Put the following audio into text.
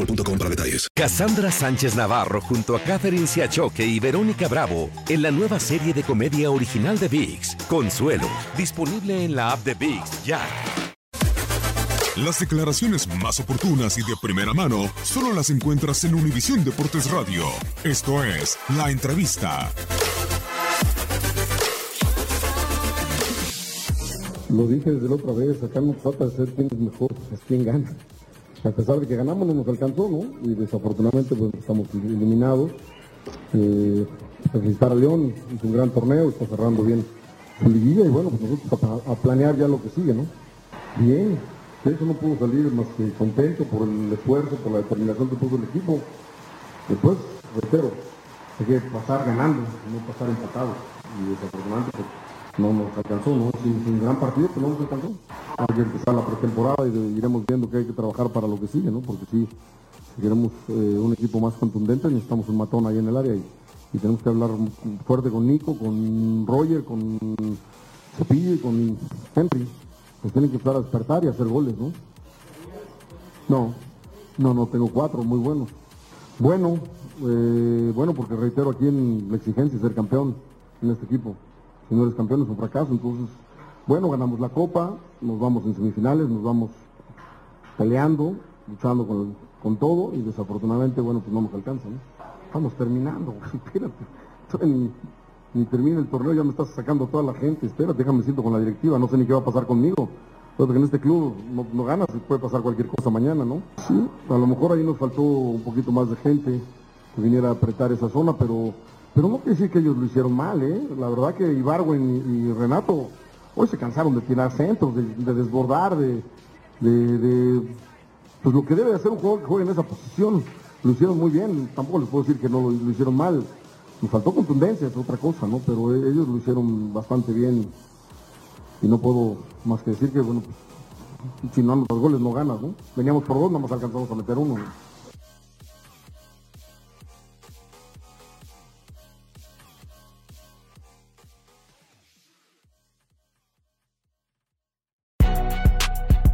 boostmobile.com para detalles. Cassandra Sánchez Navarro junto a Catherine Siachoque y Verónica Bravo en la nueva serie de comedia original de VIX, Consuelo, disponible en la app de VIX ya. Las declaraciones más oportunas y de primera mano solo las encuentras en Univisión Deportes Radio. Esto es La Entrevista. Lo dije desde la otra vez, acá no trata de ser quién es mejor, es quién gana. A pesar de que ganamos no nos alcanzó, ¿no? Y desafortunadamente pues estamos eliminados. Eh, felicitar a León, hizo un gran torneo, está cerrando bien su liguilla y bueno, pues nosotros a, a planear ya lo que sigue, ¿no? Bien, de eso no pudo salir más que contento por el esfuerzo, por la determinación que puso el equipo. Después, reitero, hay que pasar ganando, no pasar empatados. Y desafortunadamente pues, no nos alcanzó, ¿no? Es un gran partido, pero no nos alcanzó. Hay que empezar la pretemporada y iremos viendo que hay que trabajar para lo que sigue, ¿no? Porque si queremos eh, un equipo más contundente, necesitamos un matón ahí en el área y, tenemos que hablar fuerte con Nico, con Roger, con Cepillo y con Henry. Pues tienen que empezar a despertar y hacer goles, ¿no? No, no, no, tengo cuatro muy buenos. Bueno, eh, bueno, porque reitero aquí en la exigencia ser campeón en este equipo. Si no eres campeón es un fracaso, entonces, bueno, ganamos la copa, nos vamos en semifinales, nos vamos peleando, luchando con, con todo y desafortunadamente, bueno, pues no nos alcanza, ¿no? Estamos terminando, espérate. Ni, ni termina el torneo, ya me estás sacando toda la gente, espérate, déjame siento con la directiva, no sé ni qué va a pasar conmigo. Porque en este club no, no ganas puede pasar cualquier cosa mañana, ¿no? Sí, a lo mejor ahí nos faltó un poquito más de gente que viniera a apretar esa zona, pero, pero no quiere decir que ellos lo hicieron mal, ¿eh? La verdad que Ibarwen y Renato hoy se cansaron de tirar centros, de, de desbordar, de, pues lo que debe de hacer un jugador que juegue en esa posición. Lo hicieron muy bien, tampoco les puedo decir que no lo, hicieron mal. Nos faltó contundencia, es otra cosa, ¿no? Pero e- ellos lo hicieron bastante bien y no puedo más que decir que, bueno, pues, si no anotas goles no ganas, ¿no? Veníamos por dos, nada más alcanzamos a meter uno. ¿no?